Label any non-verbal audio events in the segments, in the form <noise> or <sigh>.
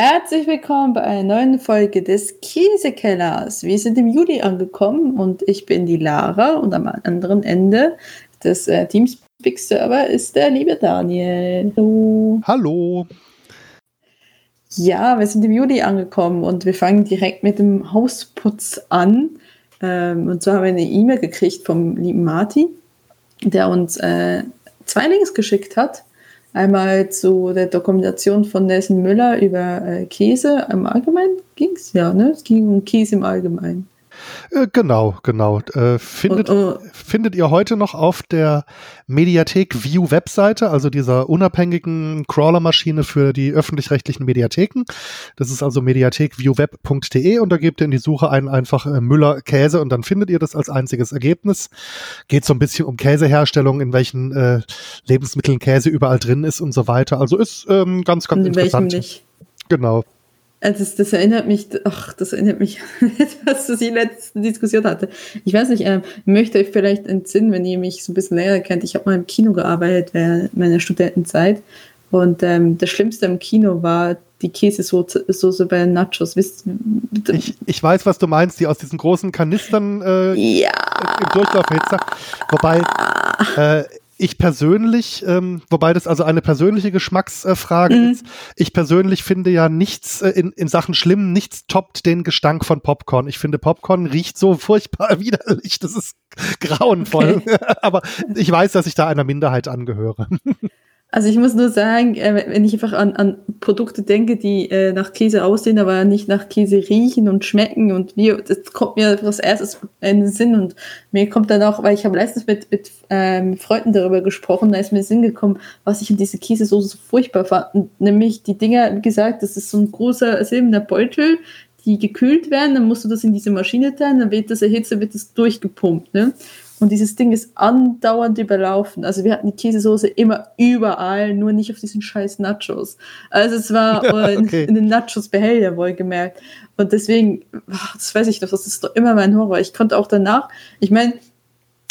Herzlich willkommen bei einer neuen Folge des Käsekellers. Wir sind im Juli angekommen und ich bin die Lara und am anderen Ende des äh, Teamspeak-Server ist der liebe Daniel. Hallo. Hallo. Ja, wir sind im Juli angekommen und wir fangen direkt mit dem Hausputz an. Ähm, und zwar haben wir eine E-Mail gekriegt vom lieben Martin, der uns äh, zwei Links geschickt hat Einmal zu der Dokumentation von Nelson Müller über äh, Käse im Allgemeinen ging es, ja, ne? Es ging um Käse im Allgemeinen. Äh, genau, genau. Äh, findet, und, uh, findet ihr heute noch auf der Mediathek View Webseite, also dieser unabhängigen Crawler-Maschine für die öffentlich-rechtlichen Mediatheken. Das ist also mediathekviewweb.de und da gebt ihr in die Suche ein einfach äh, Müller Käse und dann findet ihr das als einziges Ergebnis. Geht so ein bisschen um Käseherstellung, in welchen äh, Lebensmitteln Käse überall drin ist und so weiter. Also ist ähm, ganz, ganz in interessant. Welchen nicht. Genau. Also das, das, erinnert mich, ach, das erinnert mich <laughs> an etwas, was ich letzte Diskussion hatte. Ich weiß nicht, ähm, möchte euch vielleicht entsinnen, wenn ihr mich so ein bisschen näher kennt. Ich habe mal im Kino gearbeitet während meiner Studentenzeit. Und ähm, das Schlimmste im Kino war die Käsesoße bei Nachos. Wisst, ich, ich weiß, was du meinst, die aus diesen großen Kanistern äh, ja. im Durchlauf Wobei äh, ich persönlich, ähm, wobei das also eine persönliche Geschmacksfrage mhm. ist, ich persönlich finde ja nichts äh, in, in Sachen schlimm, nichts toppt den Gestank von Popcorn. Ich finde, Popcorn riecht so furchtbar <laughs> widerlich, das ist grauenvoll. Okay. <laughs> Aber ich weiß, dass ich da einer Minderheit angehöre. <laughs> Also ich muss nur sagen, äh, wenn ich einfach an, an Produkte denke, die äh, nach Käse aussehen, aber nicht nach Käse riechen und schmecken und wie, das kommt mir als erstes in den Sinn und mir kommt dann auch, weil ich habe letztens mit, mit ähm, Freunden darüber gesprochen, da ist mir Sinn gekommen, was ich in diese Käsesoße so furchtbar fand, nämlich die Dinger, wie gesagt, das ist so ein großer silberner Beutel, die gekühlt werden, dann musst du das in diese Maschine teilen, dann wird das erhitzt, wird das durchgepumpt, ne? Und dieses Ding ist andauernd überlaufen. Also wir hatten die Käsesoße immer überall, nur nicht auf diesen scheiß Nachos. Also es war <laughs> ja, okay. in, in, den Nachos-Behälter wohlgemerkt. Und deswegen, das weiß ich doch, das ist doch immer mein Horror. Ich konnte auch danach, ich meine,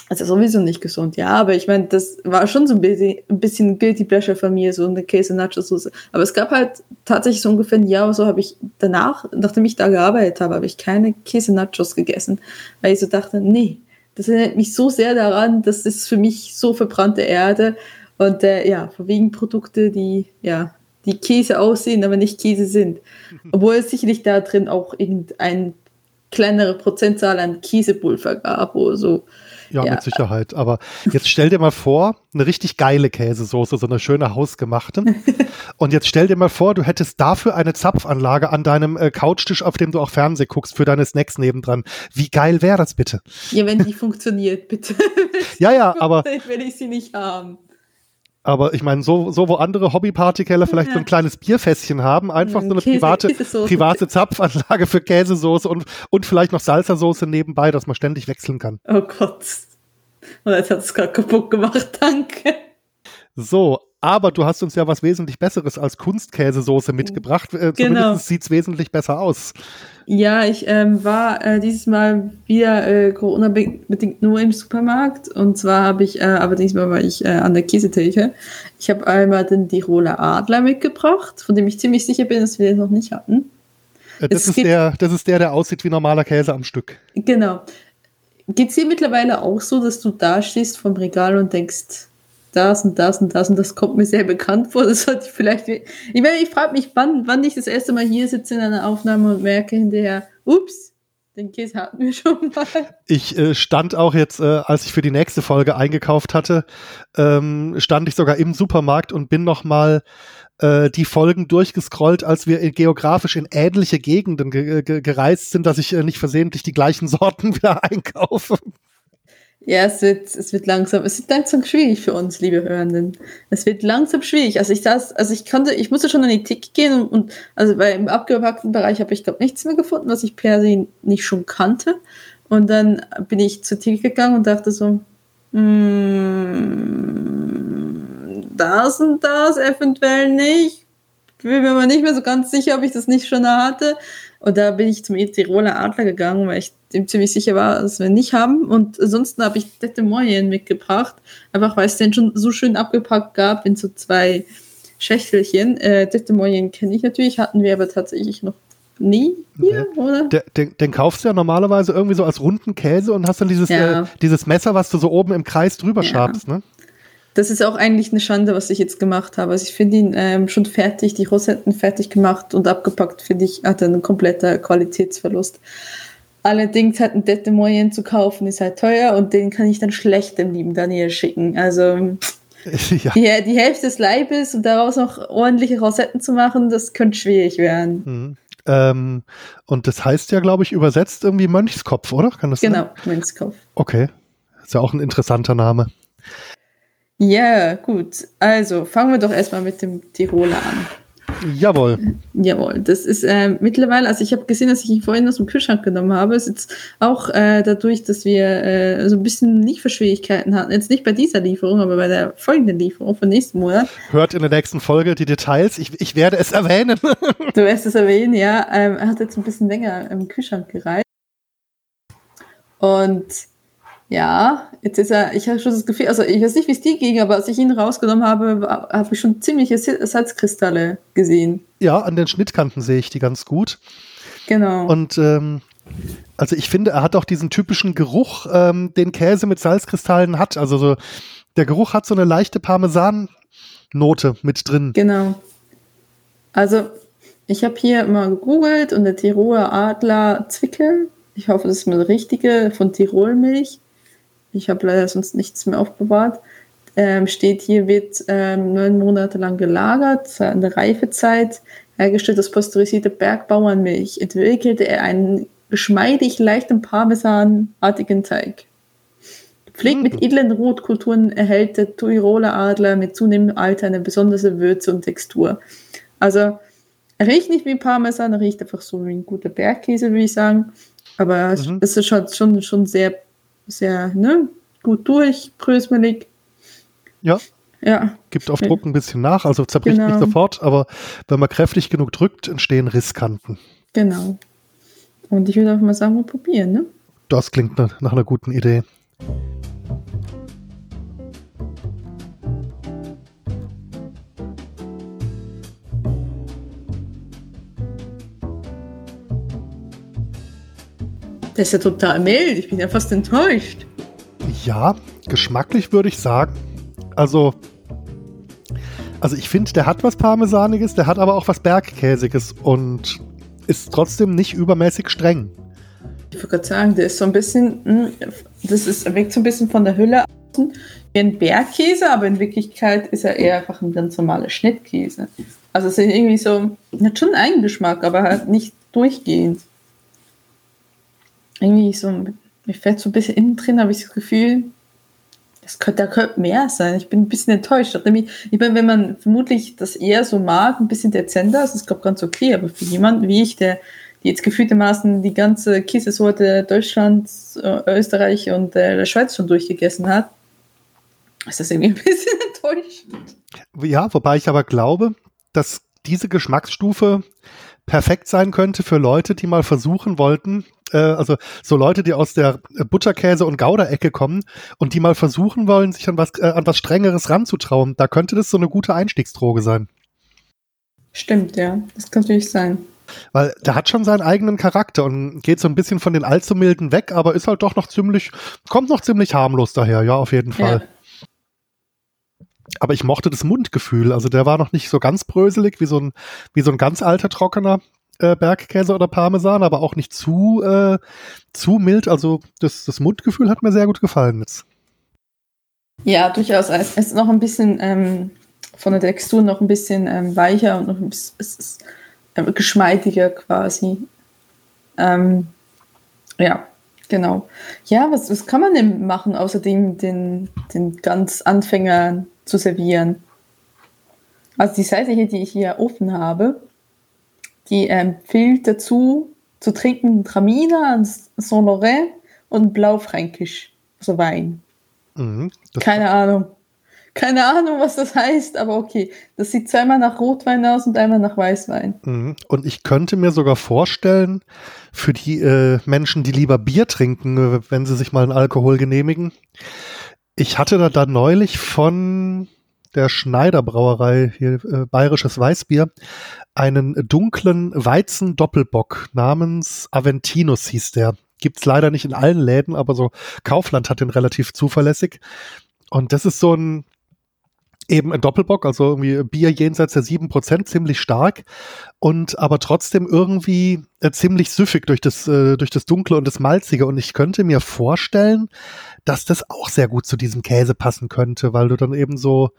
also sowieso nicht gesund, ja, aber ich meine, das war schon so ein bisschen, ein bisschen Guilty Pleasure von mir, so eine Käse-Nacho-Soße. Aber es gab halt tatsächlich so ungefähr ein Jahr oder so, habe ich danach, nachdem ich da gearbeitet habe, habe ich keine Käse-Nachos gegessen, weil ich so dachte, nee, das erinnert mich so sehr daran, das ist für mich so verbrannte Erde. Und äh, ja, wegen Produkte, die ja, die Käse aussehen, aber nicht Käse sind. <laughs> Obwohl es sicherlich da drin auch irgendein kleinere Prozentzahl an Käsepulver gab oder so. Ja, ja, mit Sicherheit. Aber jetzt stell dir mal vor, eine richtig geile Käsesoße, so eine schöne hausgemachte. <laughs> Und jetzt stell dir mal vor, du hättest dafür eine Zapfanlage an deinem äh, Couchtisch, auf dem du auch Fernseh guckst, für deine Snacks nebendran. Wie geil wäre das bitte? Ja, wenn die funktioniert, bitte. ja, ja, <laughs> aber. Will ich sie nicht haben. Aber ich meine, so, so wo andere Hobbypartykeller vielleicht ja. so ein kleines Bierfässchen haben, einfach so eine private, <laughs> private Zapfanlage für Käsesoße und, und vielleicht noch Salsasoße nebenbei, dass man ständig wechseln kann. Oh Gott. Und jetzt hat es gerade kaputt gemacht, <laughs> danke. So, aber du hast uns ja was wesentlich Besseres als Kunstkäsesoße mitgebracht. Äh, genau. Zumindest sieht es wesentlich besser aus. Ja, ich ähm, war äh, dieses Mal wieder äh, Corona-bedingt nur im Supermarkt. Und zwar habe ich, äh, aber diesmal war ich äh, an der Käsetheke. Ich habe einmal den Tiroler Adler mitgebracht, von dem ich ziemlich sicher bin, dass wir den noch nicht hatten. Äh, das, ist der, das ist der, der aussieht wie normaler Käse am Stück. Genau. Geht es dir mittlerweile auch so, dass du da stehst vom Regal und denkst, das und das und das und das kommt mir sehr bekannt vor. Das sollte ich vielleicht. Ich, meine, ich frage mich, wann, wann ich das erste Mal hier sitze in einer Aufnahme und merke hinterher, ups, den Käse hatten wir schon mal. Ich äh, stand auch jetzt, äh, als ich für die nächste Folge eingekauft hatte, ähm, stand ich sogar im Supermarkt und bin noch mal äh, die Folgen durchgescrollt, als wir geografisch in ähnliche Gegenden ge ge gereist sind, dass ich äh, nicht versehentlich die gleichen <laughs> Sorten wieder einkaufe. Ja, es wird, es wird langsam, es wird langsam schwierig für uns, liebe Hörenden. Es wird langsam schwierig. Also ich saß, also ich konnte, ich musste schon an die Tick gehen und, und also weil im abgepackten Bereich habe ich glaube nichts mehr gefunden, was ich per se nicht schon kannte. Und dann bin ich zur Tick gegangen und dachte so, mm, das und das eventuell nicht. Ich bin mir aber nicht mehr so ganz sicher, ob ich das nicht schon hatte. Und da bin ich zum Tiroler Adler gegangen, weil ich dem ziemlich sicher war, dass wir nicht haben. Und ansonsten habe ich Tete Moyen mitgebracht, einfach weil es den schon so schön abgepackt gab in so zwei Schächtelchen. Äh, Detmoyen kenne ich natürlich, hatten wir aber tatsächlich noch nie hier, nee. oder? Den, den, kaufst du ja normalerweise irgendwie so als runden Käse und hast dann dieses, ja. äh, dieses Messer, was du so oben im Kreis drüber ja. schabst, ne? Das ist auch eigentlich eine Schande, was ich jetzt gemacht habe. Also ich finde ihn ähm, schon fertig, die Rosetten fertig gemacht und abgepackt, finde ich, hat einen kompletter Qualitätsverlust. Allerdings hat ein Dette Moyen zu kaufen, ist halt teuer und den kann ich dann schlecht dem lieben Daniel schicken. Also <laughs> ja. die, die Hälfte des Leibes und daraus noch ordentliche Rosetten zu machen, das könnte schwierig werden. Mhm. Ähm, und das heißt ja, glaube ich, übersetzt irgendwie Mönchskopf, oder? Kann das genau, sein? Mönchskopf. Okay. Ist ja auch ein interessanter Name. Ja, gut. Also fangen wir doch erstmal mit dem Tiroler an. Jawohl. Jawohl, das ist äh, mittlerweile, also ich habe gesehen, dass ich ihn vorhin aus dem Kühlschrank genommen habe. Es ist jetzt auch äh, dadurch, dass wir äh, so ein bisschen Lieferschwierigkeiten hatten. Jetzt nicht bei dieser Lieferung, aber bei der folgenden Lieferung von nächsten Monat. Hört in der nächsten Folge die Details. Ich, ich werde es erwähnen. <laughs> du wirst es erwähnen, ja. Ähm, er hat jetzt ein bisschen länger im Kühlschrank gereicht. Und ja, jetzt ist er, ich habe schon das Gefühl, also ich weiß nicht, wie es dir ging, aber als ich ihn rausgenommen habe, habe ich schon ziemliche Salzkristalle gesehen. Ja, an den Schnittkanten sehe ich die ganz gut. Genau. Und ähm, also ich finde, er hat auch diesen typischen Geruch, ähm, den Käse mit Salzkristallen hat. Also so, der Geruch hat so eine leichte Parmesan-Note mit drin. Genau. Also ich habe hier mal gegoogelt und der Tiroler Adler Zwickel, ich hoffe, das ist mal der richtige, von Tirolmilch ich habe leider sonst nichts mehr aufbewahrt, ähm, steht hier, wird ähm, neun Monate lang gelagert, in der Reifezeit, hergestellt aus pasteurisierte Bergbauernmilch, entwickelte er einen geschmeidig leichten Parmesanartigen Teig. Pflegt mit mhm. edlen Rotkulturen erhält der Tiroler Adler mit zunehmendem Alter eine besondere Würze und Textur. Also, er riecht nicht wie Parmesan, er riecht einfach so wie ein guter Bergkäse, würde ich sagen. Aber mhm. es ist schon, schon, schon sehr sehr ne, gut durch, prösmelig. Ja. Ja. Gibt auf Druck ein bisschen nach, also zerbricht genau. nicht sofort, aber wenn man kräftig genug drückt, entstehen Risskanten. Genau. Und ich würde auch mal sagen, wir probieren, ne? Das klingt nach einer guten Idee. Das ist ja total mild. Ich bin ja fast enttäuscht. Ja, geschmacklich würde ich sagen. Also, also ich finde, der hat was Parmesaniges, der hat aber auch was Bergkäsiges und ist trotzdem nicht übermäßig streng. Ich würde gerade sagen, der ist so ein bisschen, hm, das ist, wirkt so ein bisschen von der Hülle außen wie ein Bergkäse, aber in Wirklichkeit ist er eher einfach ein ganz normaler Schnittkäse. Also es ist irgendwie so, hat schon einen Eigengeschmack, aber halt nicht durchgehend irgendwie so, mir fällt so ein bisschen innen drin, habe ich das Gefühl, das könnte, da könnte mehr sein. Ich bin ein bisschen enttäuscht. Nämlich, ich meine, wenn man vermutlich das eher so mag, ein bisschen dezenter, ist es, glaube ich, ganz okay. Aber für jemanden wie ich, der die jetzt gefühltermaßen die ganze Käsesorte Deutschlands, äh, Österreich und äh, der Schweiz schon durchgegessen hat, ist das irgendwie ein <laughs> bisschen enttäuscht. Ja, wobei ich aber glaube, dass diese Geschmacksstufe perfekt sein könnte für Leute, die mal versuchen wollten, äh, also so Leute, die aus der Butterkäse- und Gouda-Ecke kommen und die mal versuchen wollen, sich an was, äh, an was Strengeres ranzutrauen, da könnte das so eine gute Einstiegsdroge sein. Stimmt, ja. Das kann natürlich sein. Weil der hat schon seinen eigenen Charakter und geht so ein bisschen von den allzu milden weg, aber ist halt doch noch ziemlich, kommt noch ziemlich harmlos daher, ja, auf jeden Fall. Ja. Aber ich mochte das Mundgefühl, also der war noch nicht so ganz bröselig wie so ein, wie so ein ganz alter Trockener, äh, Bergkäse oder Parmesan, aber auch nicht zu, äh, zu mild. Also das, das Mundgefühl hat mir sehr gut gefallen jetzt. Ja, durchaus. Es ist noch ein bisschen ähm, von der Textur noch ein bisschen ähm, weicher und noch ein bisschen, es ist, äh, geschmeidiger quasi. Ähm, ja, genau. Ja, was, was kann man denn machen, außerdem den, den ganz Anfängern zu servieren? Also die Seite hier, die ich hier offen habe, die empfiehlt dazu zu trinken Traminer, Saint-Laurent und Blaufränkisch, also Wein. Mhm, Keine Ahnung. Keine Ahnung, was das heißt, aber okay. Das sieht zweimal nach Rotwein aus und einmal nach Weißwein. Mhm. Und ich könnte mir sogar vorstellen, für die äh, Menschen, die lieber Bier trinken, äh, wenn sie sich mal einen Alkohol genehmigen. Ich hatte da, da neulich von der Schneider Brauerei, hier äh, bayerisches Weißbier, einen dunklen Weizen-Doppelbock namens Aventinus hieß der. Gibt's leider nicht in allen Läden, aber so Kaufland hat den relativ zuverlässig. Und das ist so ein eben ein Doppelbock, also irgendwie Bier jenseits der sieben Prozent, ziemlich stark und aber trotzdem irgendwie äh, ziemlich süffig durch das, äh, durch das Dunkle und das Malzige. Und ich könnte mir vorstellen, dass das auch sehr gut zu diesem Käse passen könnte, weil du dann eben so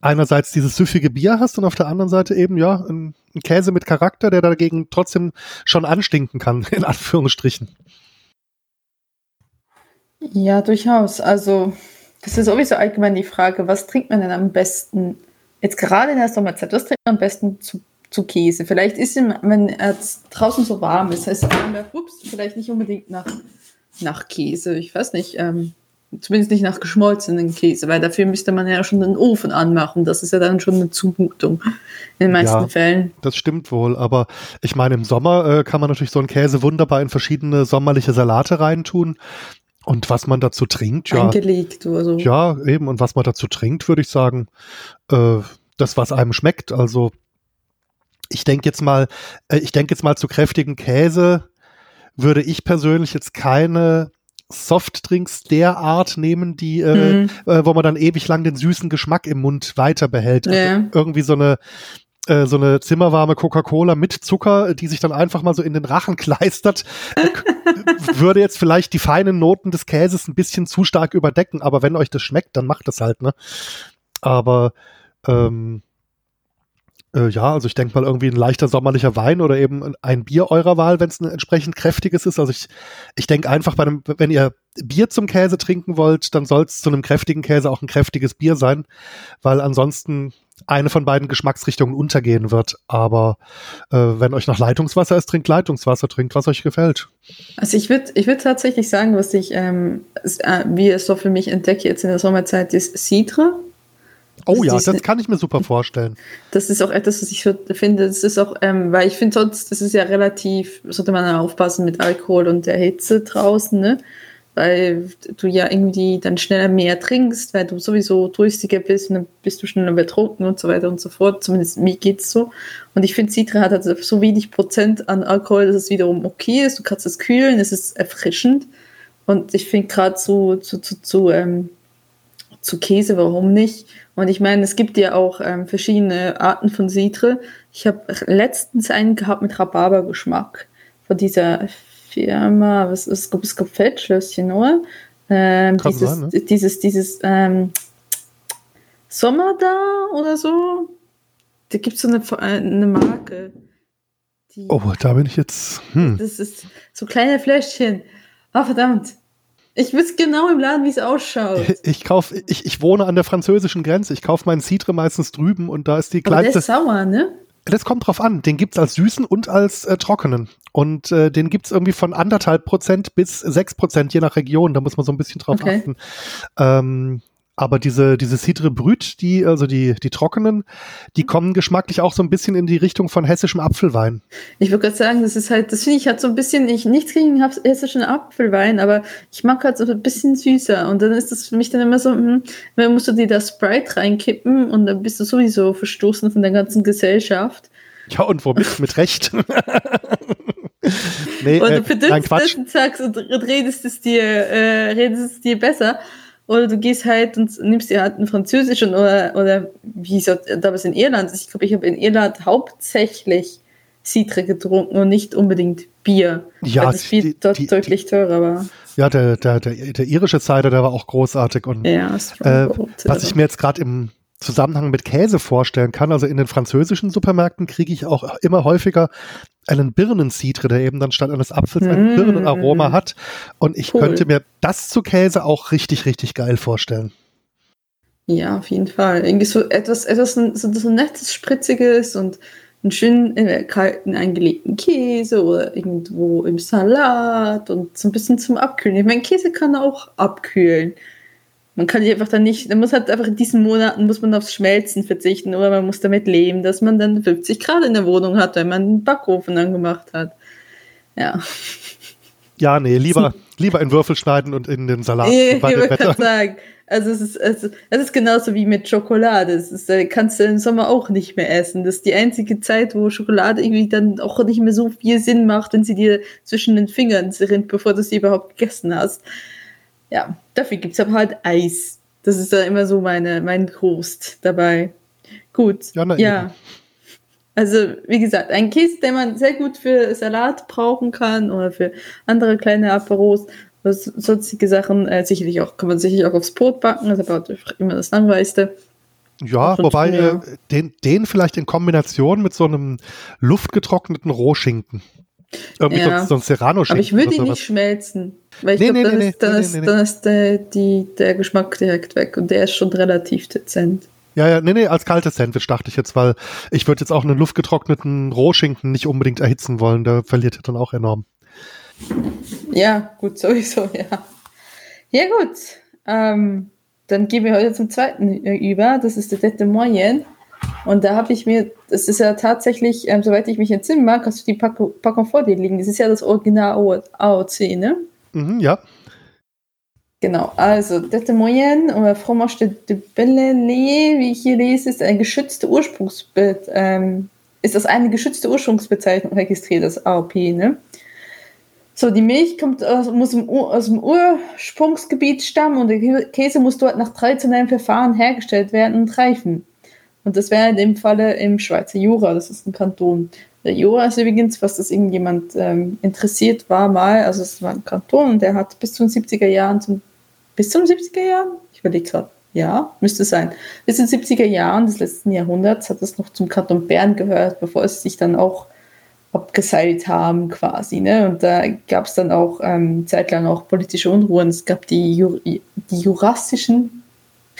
einerseits dieses süffige Bier hast und auf der anderen Seite eben, ja, ein, ein Käse mit Charakter, der dagegen trotzdem schon anstinken kann, <laughs> in Anführungsstrichen. Ja, durchaus. Also das ist sowieso allgemein die Frage, was trinkt man denn am besten, jetzt gerade in der Sommerzeit, was trinkt man am besten zu, zu Käse? Vielleicht ist ihm, wenn es draußen so warm ist, heißt ups, vielleicht nicht unbedingt nach, nach Käse, ich weiß nicht, ähm, zumindest nicht nach geschmolzenen Käse, weil dafür müsste man ja schon den Ofen anmachen. Das ist ja dann schon eine Zumutung in den meisten ja, Fällen. Das stimmt wohl, aber ich meine, im Sommer äh, kann man natürlich so einen Käse wunderbar in verschiedene sommerliche Salate reintun. Und was man dazu trinkt, ja. Eingelegt oder so. Ja, eben. Und was man dazu trinkt, würde ich sagen, äh, das, was einem schmeckt. Also ich denke jetzt mal, äh, ich denke jetzt mal zu kräftigen Käse würde ich persönlich jetzt keine Softdrinks der Art nehmen, die, äh, mhm. äh, wo man dann ewig lang den süßen Geschmack im Mund weiter behält. Also ja. irgendwie so eine, äh, so eine zimmerwarme Coca-Cola mit Zucker, die sich dann einfach mal so in den Rachen <laughs> kleistert, äh, würde jetzt vielleicht die feinen Noten des Käses ein bisschen zu stark überdecken. Aber wenn euch das schmeckt, dann macht das halt, ne? Aber ähm, äh, ja, also ich denke mal irgendwie ein leichter sommerlicher Wein oder eben ein Bier eurer Wahl, wenn es ein entsprechend kräftiges ist. Also ich, ich denke einfach bei einem, wenn ihr Bier zum Käse trinken wollt, dann soll es zu einem kräftigen Käse auch ein kräftiges Bier sein, weil ansonsten eine von beiden Geschmacksrichtungen untergehen wird. Aber äh, wenn euch nach Leitungswasser ist, trinkt Leitungswasser, trinkt, was euch gefällt. Also ich würde ich würd tatsächlich sagen, was ich, ähm, äh, wie es so für mich entdecke jetzt in der Sommerzeit, ist Citre. Oh ja, das kann ich mir super vorstellen. Das ist auch etwas, was ich finde. Das ist auch, ähm, weil ich finde sonst, das ist ja relativ, sollte man aufpassen mit Alkohol und der Hitze draußen, ne? weil du ja irgendwie dann schneller mehr trinkst, weil du sowieso durstiger bist und dann bist du schneller betrunken und so weiter und so fort. Zumindest mir geht's so. Und ich finde, Citra hat also so wenig Prozent an Alkohol, dass es wiederum okay ist. Du kannst es kühlen, es ist erfrischend. Und ich finde gerade zu, zu, zu, zu, ähm, zu Käse, warum nicht? Und ich meine, es gibt ja auch ähm, verschiedene Arten von Citre. Ich habe letztens einen gehabt mit Rhabarbergeschmack von dieser Firma, was ist, es gab Feldschlösschen, oder? Ähm, dieses, sein, ne? dieses, dieses ähm, Sommer da oder so. Da gibt es so eine, eine Marke. Die, oh, da bin ich jetzt. Hm. Das ist so kleine Fläschchen. Ah, oh, verdammt. Ich wüsste genau im Laden, wie es ausschaut. Ich kauf, ich, ich wohne an der französischen Grenze. Ich kaufe meinen Citre meistens drüben und da ist die kleinste. Aber der ist sauer, ne? Das kommt drauf an. Den gibt's als süßen und als äh, trockenen. Und äh, den gibt's irgendwie von anderthalb Prozent bis sechs Prozent, je nach Region. Da muss man so ein bisschen drauf okay. achten. Ähm, aber diese, diese Cidre Brüt, die, also die, die trockenen, die kommen geschmacklich auch so ein bisschen in die Richtung von hessischem Apfelwein. Ich würde gerade sagen, das ist halt, das finde ich halt so ein bisschen, ich nichts gegen hessischen Apfelwein, aber ich mag halt so ein bisschen süßer. Und dann ist das für mich dann immer so, hm, dann musst du dir da Sprite reinkippen und dann bist du sowieso verstoßen von der ganzen Gesellschaft. Ja, und womit? Mit Recht. <laughs> nee, und du verdünnst äh, und sagst und redest es dir, äh, redest es dir besser. Oder du gehst halt und nimmst dir halt einen französischen oder, oder wie es damals in Irland ist. Ich glaube, ich habe in Irland hauptsächlich Citre getrunken und nicht unbedingt Bier. Ja, weil das Bier die, dort die, deutlich die, teurer war. Ja, der, der, der, der irische Cider, der war auch großartig. Und ja, äh, was ich mir jetzt gerade im Zusammenhang mit Käse vorstellen kann. Also in den französischen Supermärkten kriege ich auch immer häufiger einen Birnencidre, der eben dann statt eines Apfels ein mm. Birnenaroma hat. Und ich cool. könnte mir das zu Käse auch richtig, richtig geil vorstellen. Ja, auf jeden Fall. Irgendwie so etwas, etwas so, so nettes, spritziges und einen schönen äh, kalten eingelegten Käse oder irgendwo im Salat und so ein bisschen zum Abkühlen. Ich meine, Käse kann auch abkühlen. Man kann sich einfach dann nicht, man muss halt einfach in diesen Monaten muss man aufs Schmelzen verzichten oder man muss damit leben, dass man dann 50 Grad in der Wohnung hat, wenn man einen Backofen angemacht hat. Ja. Ja, nee, lieber, <laughs> lieber in Würfel schneiden und in den Salat. Ich wollte gerade sagen, Also es ist, es, es ist genauso wie mit Schokolade. Es ist, äh, kannst du im Sommer auch nicht mehr essen. Das ist die einzige Zeit, wo Schokolade irgendwie dann auch nicht mehr so viel Sinn macht, wenn sie dir zwischen den Fingern rinnt, bevor du sie überhaupt gegessen hast. Ja, dafür gibt es aber halt Eis. Das ist da immer so meine, mein Trost dabei. Gut. Ja. ja. Also, wie gesagt, ein Käse, den man sehr gut für Salat brauchen kann oder für andere kleine Aperos sonstige Sachen. Äh, sicherlich auch, kann man sicherlich auch aufs Brot backen, das ist aber immer das Langweiligste. Ja, wobei äh, den, den vielleicht in Kombination mit so einem luftgetrockneten Rohschinken. Irgendwie ja. so, so ein Serrano-Schinken. Aber ich würde ihn nicht schmelzen. Weil ich nee, glaube, nee, dann, nee, ist, dann, ist, dann ist der, die, der Geschmack direkt weg und der ist schon relativ dezent. Ja, ja, nee, nee, als kaltes Sandwich dachte ich jetzt, weil ich würde jetzt auch einen luftgetrockneten Rohschinken nicht unbedingt erhitzen wollen. Der verliert ja dann auch enorm. Ja, gut, sowieso, <laughs> ja. Ja, gut. Ähm, dann gehen wir heute zum zweiten über. Das ist der Tête de Moyenne. Und da habe ich mir, das ist ja tatsächlich, ähm, soweit ich mich entsinnen mag, hast du die Packung, Packung vor dir liegen. Das ist ja das Original AOC, ne? Mhm, ja. Genau, also Tête de Moyenne oder Fromage de, Bellelay, wie ich hier lese, ist ein geschützte Ursprungsbild, ähm, ist das eine geschützte Ursprungsbezeichnung registriert, das AOP, ne? So, die Milch kommt aus, muss aus dem Ursprungsgebiet stammen und der Käse muss dort nach traditionellen Verfahren hergestellt werden und reifen. Und das wäre in dem Falle im Schweizer Jura, das ist ein Kanton. Der Jura ist übrigens, was das irgendjemand ähm, interessiert war mal, also es war ein Kanton und der hat bis zu den 70er Jahren, zum, bis zu den 70er Jahren? Ich überlege gerade, ja, müsste sein. Bis zu den 70er Jahren des letzten Jahrhunderts hat es noch zum Kanton Bern gehört, bevor es sich dann auch abgeseilt haben quasi. Ne? Und da gab es dann auch ähm, zeitlang auch politische Unruhen. Es gab die, Jur die jurassischen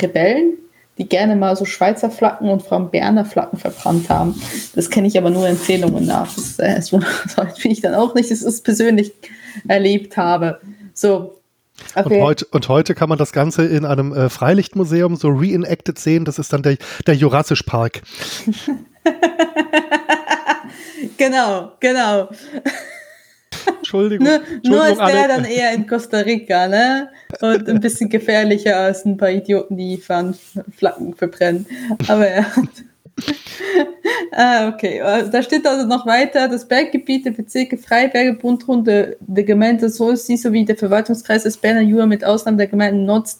Rebellen, die gerne mal so Schweizer Flaggen und vor allem Berner Flaggen verbrannt haben. Das kenne ich aber nur Empfehlungen nach. Das, äh, das finde ich dann auch nicht, dass ich es persönlich erlebt habe. So. Okay. Und, heute, und heute kann man das Ganze in einem äh, Freilichtmuseum so reenacted sehen. Das ist dann der, der Jurassisch Park. <laughs> genau, genau. Entschuldigung. nur, nur ist der dann eher in Costa Rica, ne? Und ein bisschen gefährlicher als ein paar Idioten, die fahren, Flaggen verbrennen. Aber ja. <laughs> ah, okay, da steht also noch weiter, das Berggebiet der Bezirke Freiberge, Bundrunde der Gemeinde Solsi sowie der Verwaltungskreis des Berner Jura mit Ausnahme der Gemeinden Notz,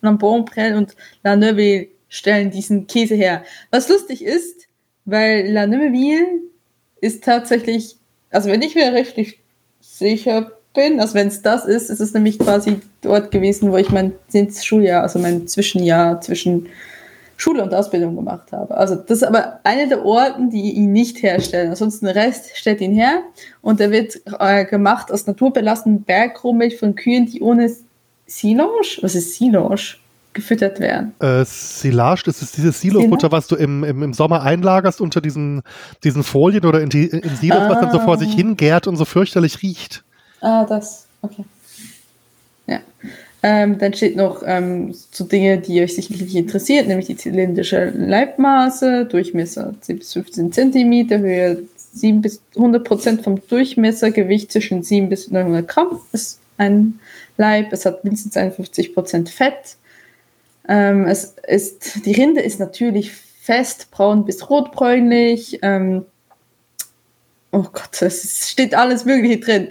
Lambon, Prell und La Neuville stellen diesen Käse her. Was lustig ist, weil La Neuville ist tatsächlich, also wenn ich mir richtig sicher bin, also wenn es das ist, ist es nämlich quasi dort gewesen, wo ich mein Schuljahr, also mein Zwischenjahr zwischen Schule und Ausbildung gemacht habe. Also das ist aber einer der Orten, die ihn nicht herstellen. Ansonsten der Rest stellt ihn her und er wird äh, gemacht aus naturbelassenen Bergrummel von Kühen, die ohne Silage, was ist Silage? Gefüttert werden. Äh, Silage, das ist dieses Silo-Futter, was du im, im, im, Sommer einlagerst unter diesen, diesen Folien oder in, die, in Silos, ah. was dann so vor sich ah. hingärt und so fürchterlich riecht. Ah, das, okay. Ja. Ähm, dann steht noch ähm, zu Dinge, die euch sicherlich interessiert, nämlich die zylindrische Leibmaße, Durchmesser 10 bis 15 cm, Höhe 7 bis 100 Prozent vom Durchmesser, Gewicht zwischen 7 bis 900 Gramm ist ein Leib. Es hat mindestens 51 Prozent Fett. Ähm, es ist, die Rinde ist natürlich fest, braun bis rotbräunlich. Ähm, oh Gott, es steht alles Mögliche drin.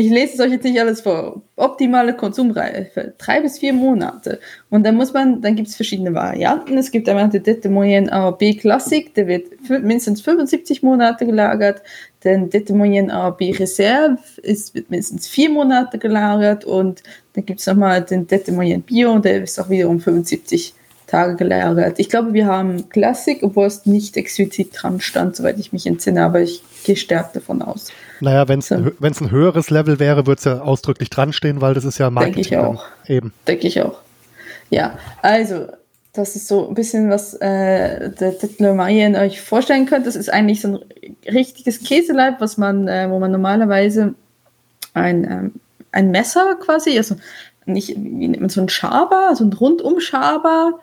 Ich lese es euch jetzt nicht alles vor. Optimale Konsumreife, drei bis vier Monate. Und dann muss man, dann gibt es verschiedene Varianten. Es gibt einmal die Dette Moyenne AOB Classic, der wird mindestens 75 Monate gelagert. Den Dette Moyenne AOB Reserve ist, wird mindestens vier Monate gelagert. Und dann gibt es nochmal den Dette Moyenne Bio, der ist auch wiederum 75 Tage gelagert. Ich glaube, wir haben Classic, obwohl es nicht explizit dran stand, soweit ich mich entsinne, aber ich gehe stark davon aus. Naja, wenn es so. ein, höheres Level wäre, würde es ja ausdrücklich dran stehen, weil das ist ja Marketing. Denke ich auch. Eben. Denke ich auch. Ja, also, das ist so ein bisschen, was äh, der Mayen euch vorstellen könnt. Das ist eigentlich so ein richtiges Käseleib, was man, äh, wo man normalerweise ein, ähm, ein Messer quasi, also nicht, wie nennt man so ein Schaber, so ein Rundumschaber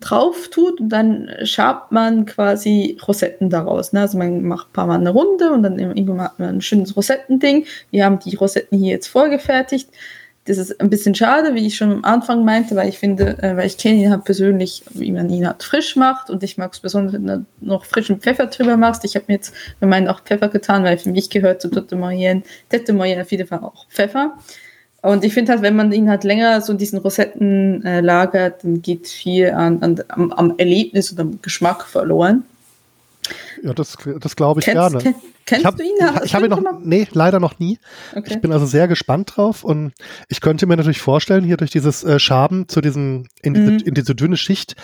drauf tut und dann schabt man quasi Rosetten daraus. Ne? Also man macht ein paar Mal eine Runde und dann irgendwann hat man ein schönes Rosettending. Wir haben die Rosetten hier jetzt vorgefertigt. das ist ein bisschen schade, wie ich schon am Anfang meinte, weil ich finde, äh, weil ich kenne ihn halt persönlich, wie man ihn halt frisch macht und ich mag es besonders, wenn du noch frischen Pfeffer drüber machst. Ich habe mir jetzt bei meinen auch Pfeffer getan, weil für mich gehört zu Tete Moyenne, Tete Moyenne auf jeden Fall auch Pfeffer. Und ich finde halt, wenn man ihn halt länger so in diesen Rosetten äh, lagert, dann geht viel an, an, am, am Erlebnis und am Geschmack verloren. Ja, das, das glaube ich kennst, gerne. Kenn, kennst ich hab, du ihn? Ich, ich habe ihn noch, nee, leider noch nie. Okay. Ich bin also sehr gespannt drauf und ich könnte mir natürlich vorstellen, hier durch dieses äh, Schaben zu diesem, in diese, mhm. in diese dünne Schicht,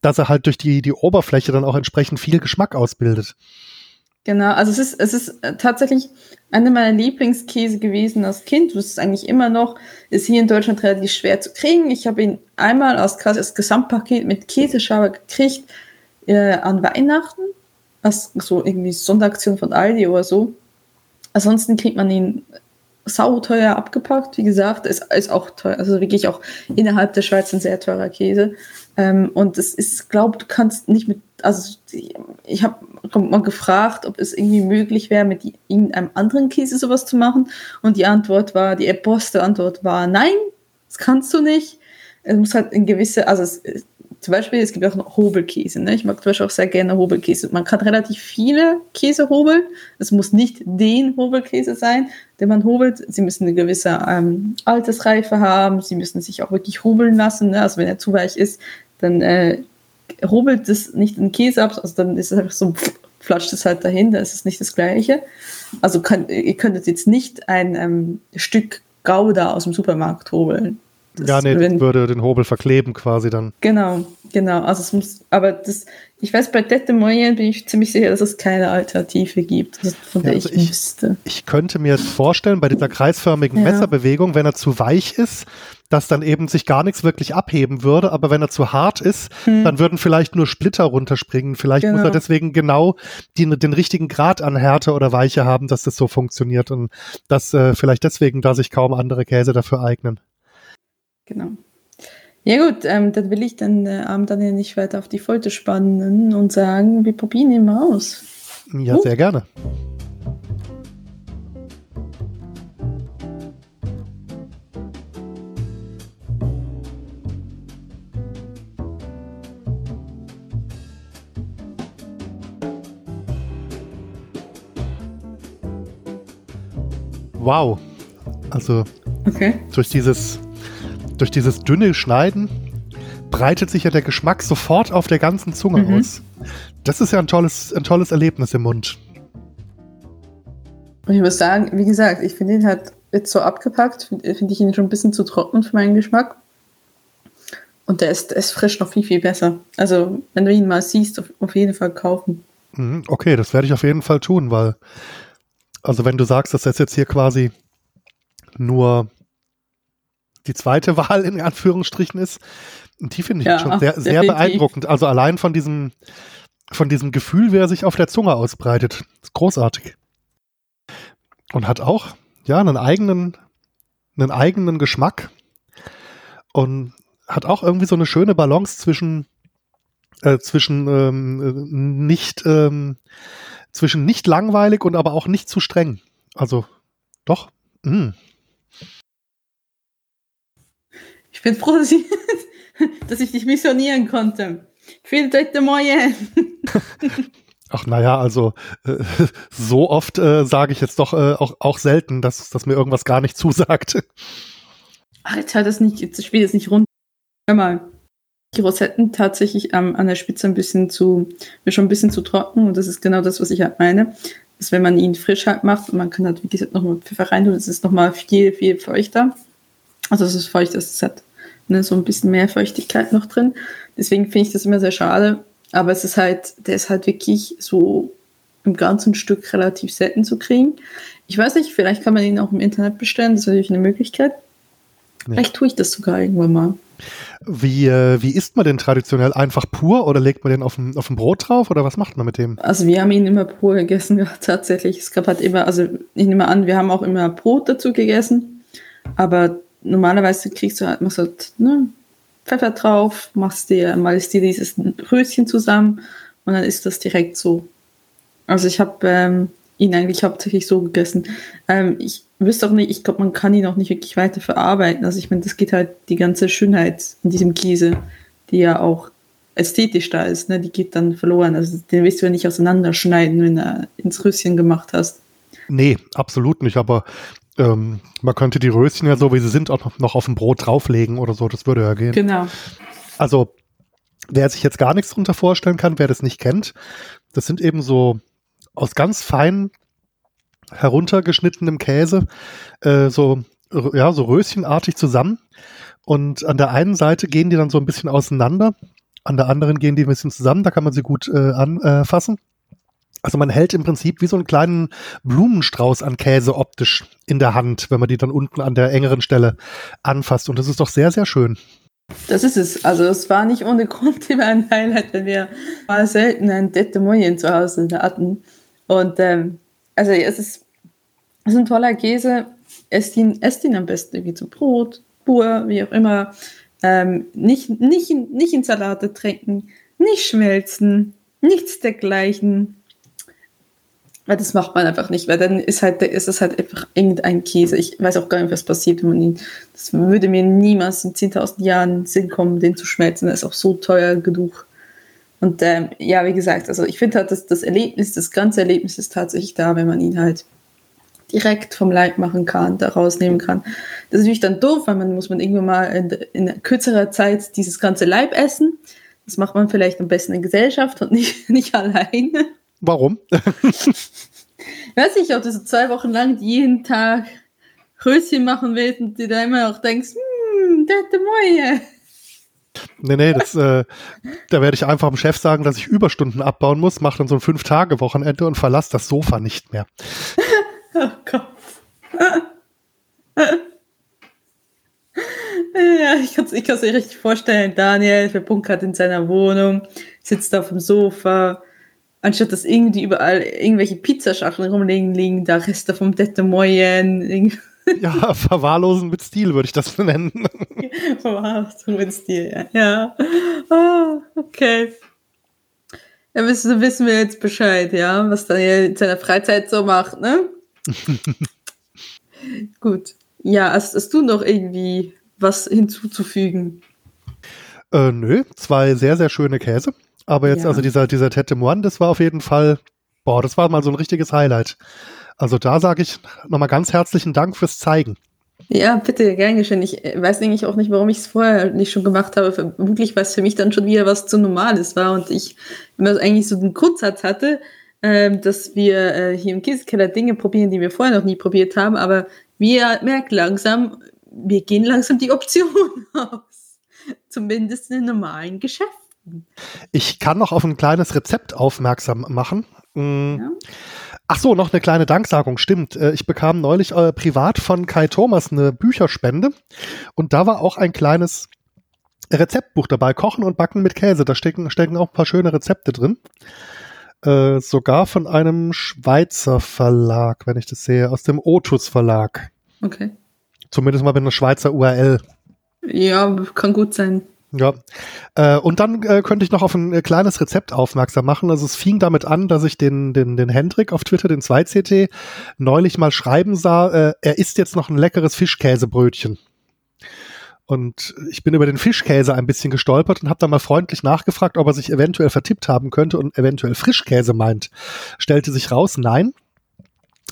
dass er halt durch die, die Oberfläche dann auch entsprechend viel Geschmack ausbildet. Genau, also es ist, es ist äh, tatsächlich einer meiner Lieblingskäse gewesen als Kind. Das ist eigentlich immer noch, ist hier in Deutschland relativ schwer zu kriegen. Ich habe ihn einmal als, Gesamtpaket mit Käseschaber gekriegt äh, an Weihnachten als so irgendwie Sonderaktion von Aldi oder so. Ansonsten kriegt man ihn sauteuer abgepackt. Wie gesagt, ist, ist auch teuer. Also wirklich auch innerhalb der Schweiz ein sehr teurer Käse. Ähm, und es ist, glaube du kannst nicht mit, also ich habe mal gefragt, ob es irgendwie möglich wäre, mit irgendeinem anderen Käse sowas zu machen. Und die Antwort war, die erboste Antwort war, nein, das kannst du nicht. Es muss halt in gewisse, also es, zum Beispiel, es gibt auch noch Hobelkäse. Ne? Ich mag zum Beispiel auch sehr gerne Hobelkäse. Man kann relativ viele Käse hobeln. Es muss nicht den Hobelkäse sein, den man hobelt. Sie müssen eine gewisse ähm, Altersreife haben. Sie müssen sich auch wirklich hobeln lassen. Ne? Also wenn er zu weich ist, dann äh, hobelt es nicht den Käse ab. Also dann ist es einfach so, flatscht es halt dahin. Da ist es nicht das Gleiche. Also kann, ihr könntet jetzt nicht ein ähm, Stück Gouda aus dem Supermarkt hobeln das ja, nee, wenn, würde den Hobel verkleben quasi dann. Genau, genau. Also es muss, aber das, ich weiß, bei Tete Moyen bin ich ziemlich sicher, dass es keine Alternative gibt, also von der also ich, wüsste. Ich könnte mir vorstellen, bei dieser kreisförmigen ja. Messerbewegung, wenn er zu weich ist, dass dann eben sich gar nichts wirklich abheben würde, aber wenn er zu hart ist, hm. dann würden vielleicht nur Splitter runterspringen. Vielleicht genau. muss er genau. deswegen genau die, den richtigen Grad an Härte oder Weiche haben, dass das so funktioniert und dass äh, vielleicht deswegen da sich kaum andere Käse dafür eignen. Genau. Ja gut, ähm, dann will ich den äh, Abend dann ja nicht weiter auf die Folter spannen und sagen, wir probieren ihn mal aus. Ja, uh. sehr gerne. Wow. Also okay. durch dieses durch dieses dünne Schneiden breitet sich ja der Geschmack sofort auf der ganzen Zunge mhm. aus. Das ist ja ein tolles, ein tolles Erlebnis im Mund. Und ich muss sagen, wie gesagt, ich finde ihn halt jetzt so abgepackt, finde find ich ihn schon ein bisschen zu trocken für meinen Geschmack. Und der ist, der ist frisch noch viel, viel besser. Also, wenn du ihn mal siehst, auf, auf jeden Fall kaufen. Mhm, okay, das werde ich auf jeden Fall tun, weil, also wenn du sagst, dass das jetzt hier quasi nur die zweite <laughs> Wahl in Anführungsstrichen ist. Und die finde ich ja, schon sehr, sehr beeindruckend. Also allein von diesem, von diesem Gefühl, wie er sich auf der Zunge ausbreitet. Ist großartig. Und hat auch, ja, einen eigenen, einen eigenen Geschmack. Und hat auch irgendwie so eine schöne Balance zwischen, äh, zwischen ähm, nicht, ähm, zwischen nicht langweilig und aber auch nicht zu streng. Also, doch. Mh. Ich bin froh, dass ich, <laughs> dass ich dich missionieren konnte. Viel dritte Moyen. <laughs> Ach naja, also äh, <laughs> so oft äh, sage ich jetzt doch äh, auch, auch selten, dass, dass mir irgendwas gar nicht zusagt. Ach, jetzt hört das nicht, jetzt spielt es nicht runter. Hör mal. Die Rosetten tatsächlich ähm, an der Spitze ein bisschen zu, mir schon ein bisschen zu trocken und das ist genau das, was ich halt meine. Dass wenn man ihn frisch halt macht und man kann halt, wie gesagt, nochmal Pfeffer rein tun, das ist nochmal viel, viel feuchter. Also es ist feucht, es hat ne, so ein bisschen mehr Feuchtigkeit noch drin. Deswegen finde ich das immer sehr schade. Aber es ist halt, der ist halt wirklich so im ganzen Stück relativ selten zu kriegen. Ich weiß nicht, vielleicht kann man ihn auch im Internet bestellen, das ist natürlich eine Möglichkeit. Ja. Vielleicht tue ich das sogar irgendwann mal. Wie, äh, wie isst man den traditionell? Einfach pur oder legt man den auf ein, auf ein Brot drauf oder was macht man mit dem? Also wir haben ihn immer pur gegessen, <laughs> ja, tatsächlich. Es gab halt immer, also ich nehme an, wir haben auch immer Brot dazu gegessen, aber normalerweise kriegst du halt, machst halt ne, Pfeffer drauf, machst dir, malst dir dieses Röschen zusammen und dann ist das direkt so. Also ich habe ähm, ihn eigentlich hauptsächlich so gegessen. Ähm, ich wüsste auch nicht, ich glaube, man kann ihn auch nicht wirklich weiter verarbeiten. Also ich meine, das geht halt die ganze Schönheit in diesem Käse, die ja auch ästhetisch da ist, ne, die geht dann verloren. Also den willst du ja nicht auseinanderschneiden, wenn du ins Röschen gemacht hast. Nee, absolut nicht, aber ähm, man könnte die Röschen ja so, wie sie sind, auch noch auf dem Brot drauflegen oder so, das würde ja gehen. Genau. Also, wer sich jetzt gar nichts drunter vorstellen kann, wer das nicht kennt, das sind eben so aus ganz fein heruntergeschnittenem Käse, äh, so, ja, so röschenartig zusammen. Und an der einen Seite gehen die dann so ein bisschen auseinander, an der anderen gehen die ein bisschen zusammen, da kann man sie gut äh, anfassen. Also man hält im Prinzip wie so einen kleinen Blumenstrauß an Käse optisch in der Hand, wenn man die dann unten an der engeren Stelle anfasst. Und das ist doch sehr, sehr schön. Das ist es. Also es war nicht ohne Grund immer ein Highlight, wenn wir mal selten ein Dette Moyen zu Hause hatten. Und ähm, also es ist, es ist ein toller Käse. Esst ihn, esst ihn am besten irgendwie zum Brot, pur, wie auch immer. Ähm, nicht, nicht, nicht in Salate tränken, nicht schmelzen, nichts dergleichen. Weil das macht man einfach nicht, weil dann ist halt, ist es halt einfach irgendein Käse. Ich weiß auch gar nicht, was passiert, wenn man ihn. Das würde mir niemals in 10.000 Jahren Sinn kommen, den zu schmelzen. Das ist auch so teuer genug. Und ähm, ja, wie gesagt, also ich finde halt, dass das Erlebnis, das ganze Erlebnis ist tatsächlich da, wenn man ihn halt direkt vom Leib machen kann, da rausnehmen kann. Das ist natürlich dann doof, weil man muss man irgendwann mal in, in kürzerer Zeit dieses ganze Leib essen. Das macht man vielleicht am besten in Gesellschaft und nicht, <laughs> nicht alleine. Warum? <laughs> Weiß ich, ob du so zwei Wochen lang jeden Tag Röschen machen willst und dir da immer auch denkst, hm, der Moje. Nee, nee, das, äh, da werde ich einfach dem Chef sagen, dass ich Überstunden abbauen muss, mache dann so ein Fünf-Tage-Wochenende und verlasse das Sofa nicht mehr. <laughs> oh Gott. <laughs> ja, ich kann es ich mir richtig vorstellen. Daniel verbunkert in seiner Wohnung, sitzt auf dem Sofa, anstatt dass irgendwie überall irgendwelche Pizzaschachteln rumliegen, liegen da Reste vom Dette Moyen. <laughs> Ja, verwahrlosen mit Stil würde ich das nennen. <laughs> verwahrlosen mit Stil, ja. ja. Oh, okay. Ja, wissen, wissen wir jetzt Bescheid, ja, was Daniel in seiner Freizeit so macht, ne? <laughs> Gut. Ja, hast, hast du noch irgendwie was hinzuzufügen? Äh, nö, zwei sehr, sehr schöne Käse. Aber jetzt, ja. also dieser, dieser Tete Moine, das war auf jeden Fall, boah, das war mal so ein richtiges Highlight. Also da sage ich nochmal ganz herzlichen Dank fürs Zeigen. Ja, bitte, gern geschehen. Ich äh, weiß eigentlich auch nicht, warum ich es vorher nicht schon gemacht habe. Vermutlich, weil es für mich dann schon wieder was zu Normales war und ich immer eigentlich so den Grundsatz hatte, äh, dass wir äh, hier im Käsekeller Dinge probieren, die wir vorher noch nie probiert haben, aber wir merken langsam, wir gehen langsam die Option <laughs> aus. Zumindest in normalen Geschäften. Ich kann noch auf ein kleines Rezept aufmerksam machen. Mhm. Ja. Ach so, noch eine kleine Danksagung, stimmt. Äh, ich bekam neulich äh, privat von Kai Thomas eine Bücherspende und da war auch ein kleines Rezeptbuch dabei, Kochen und Backen mit Käse. Da stecken, stecken auch ein paar schöne Rezepte drin. Äh, sogar von einem Schweizer Verlag, wenn ich das sehe, aus dem Otus Verlag. Okay. Zumindest mal mit einer Schweizer URL. Ja, kann gut sein. Ja, äh, und dann äh, könnte ich noch auf ein äh, kleines Rezept aufmerksam machen. Also es fing damit an, dass ich den, den, den Hendrik auf Twitter, den 2CT, neulich mal schreiben sah, äh, er isst jetzt noch ein leckeres Fischkäsebrötchen. Und ich bin über den Fischkäse ein bisschen gestolpert und habe dann mal freundlich nachgefragt, ob er sich eventuell vertippt haben könnte und eventuell Frischkäse meint. Stellte sich raus, nein,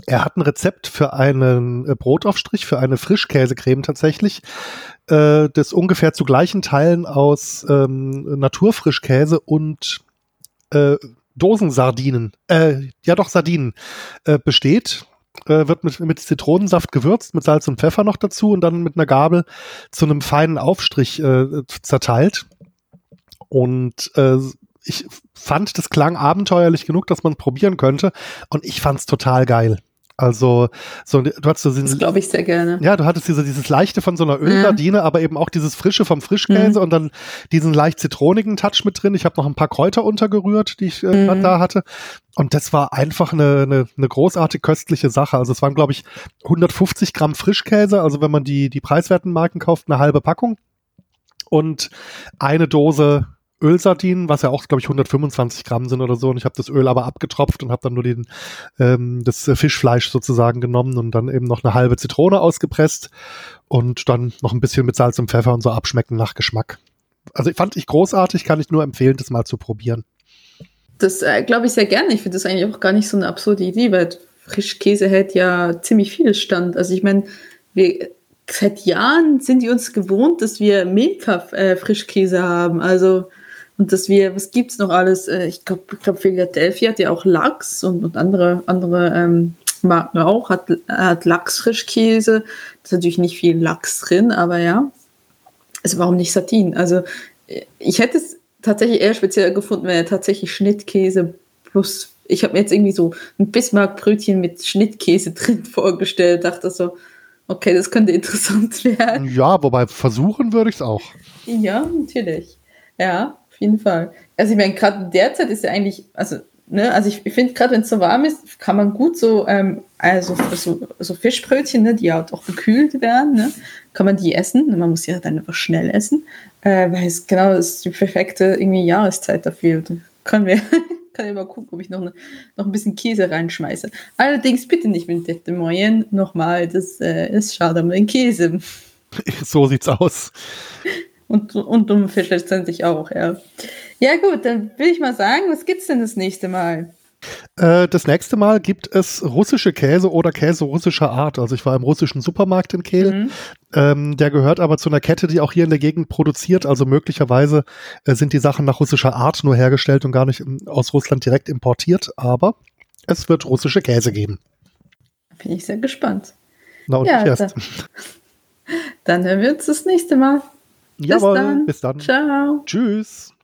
er hat ein Rezept für einen äh, Brotaufstrich, für eine Frischkäsecreme tatsächlich, äh, das ungefähr zu gleichen Teilen aus ähm, Naturfrischkäse und äh, Dosensardinen, äh, ja doch Sardinen, äh, besteht. Äh, wird mit, mit Zitronensaft gewürzt, mit Salz und Pfeffer noch dazu und dann mit einer Gabel zu einem feinen Aufstrich äh, zerteilt. Und äh, ich fand, das klang abenteuerlich genug, dass man es probieren könnte. Und ich fand es total geil. Also, so, du hattest so diesen, Das glaube ich sehr gerne. Ja, du hattest diese, dieses Leichte von so einer Ölgardine, ja. aber eben auch dieses Frische vom Frischkäse mhm. und dann diesen leicht zitronigen Touch mit drin. Ich habe noch ein paar Kräuter untergerührt, die ich äh, mhm. da hatte. Und das war einfach eine, eine, eine großartig köstliche Sache. Also es waren, glaube ich, 150 Gramm Frischkäse. Also wenn man die, die preiswerten Marken kauft, eine halbe Packung. Und eine Dose Ölsardinen, was ja auch, glaube ich, 125 Gramm sind oder so. Und ich habe das Öl aber abgetropft und habe dann nur den, ähm, das Fischfleisch sozusagen genommen und dann eben noch eine halbe Zitrone ausgepresst und dann noch ein bisschen mit Salz und Pfeffer und so abschmecken nach Geschmack. Also fand ich großartig, kann ich nur empfehlen, das mal zu probieren. Das äh, glaube ich sehr gerne. Ich finde das eigentlich auch gar nicht so eine absurde Idee, weil Frischkäse hält ja ziemlich viel Stand. Also ich meine, wir seit Jahren sind die uns gewohnt, dass wir Milka äh, Frischkäse haben. Also und dass wir, was gibt's noch alles? Äh, ich glaube, ich glaub, Philadelphia hat ja auch Lachs und, und andere, andere ähm, Marken auch, hat, hat Lachsfrischkäse. Da ist natürlich nicht viel Lachs drin, aber ja. Also warum nicht Sardinen? Also ich hätte es tatsächlich eher speziell gefunden, wenn er tatsächlich Schnittkäse plus, ich habe mir jetzt irgendwie so ein Bismarckbrötchen mit Schnittkäse <laughs> drin vorgestellt, dachte so, okay, das könnte interessant <laughs> werden. Ja, wobei versuchen würde ich es auch. Ja, natürlich. Ja, auf jeden Fall. Also ich meine, gerade derzeit ist ja eigentlich, also, ne, also ich, ich finde, gerade wenn es so warm ist, kann man gut so, ähm, also so, so Fischbrötchen, ne, die ja auch gekühlt werden, ne, kann man die essen. Man muss ja dann einfach schnell essen, äh, weil es genau ist die perfekte irgendwie Jahreszeit dafür. Da können wir, <laughs> kann ich mal gucken, ob ich noch, ne, noch ein bisschen Käse reinschmeiße. Allerdings bitte nicht mit Tete Moyen nochmal, das äh, ist schade um den Käse. <laughs> So sieht's aus. Und, und um Fisch letztendlich auch, ja. Ja, gut, dann will ich mal sagen, was gibt's denn das nächste Mal? Äh, das nächste Mal gibt es russische Käse oder Käse russischer Art. Also ich war im russischen Supermarkt in Kehl. Mhm. Ähm, der gehört aber zu einer Kette, die auch hier in der Gegend produziert. Also möglicherweise äh, sind die Sachen nach russischer Art nur hergestellt und gar nicht ähm, aus Russland direkt importiert. Aber es wird russische Käse geben. Bin ich sehr gespannt. Na und ja, erst. Dann, <laughs> dann hören wir uns das nächste Mal. Jawohl, bis dann. Ciao. Tschüss.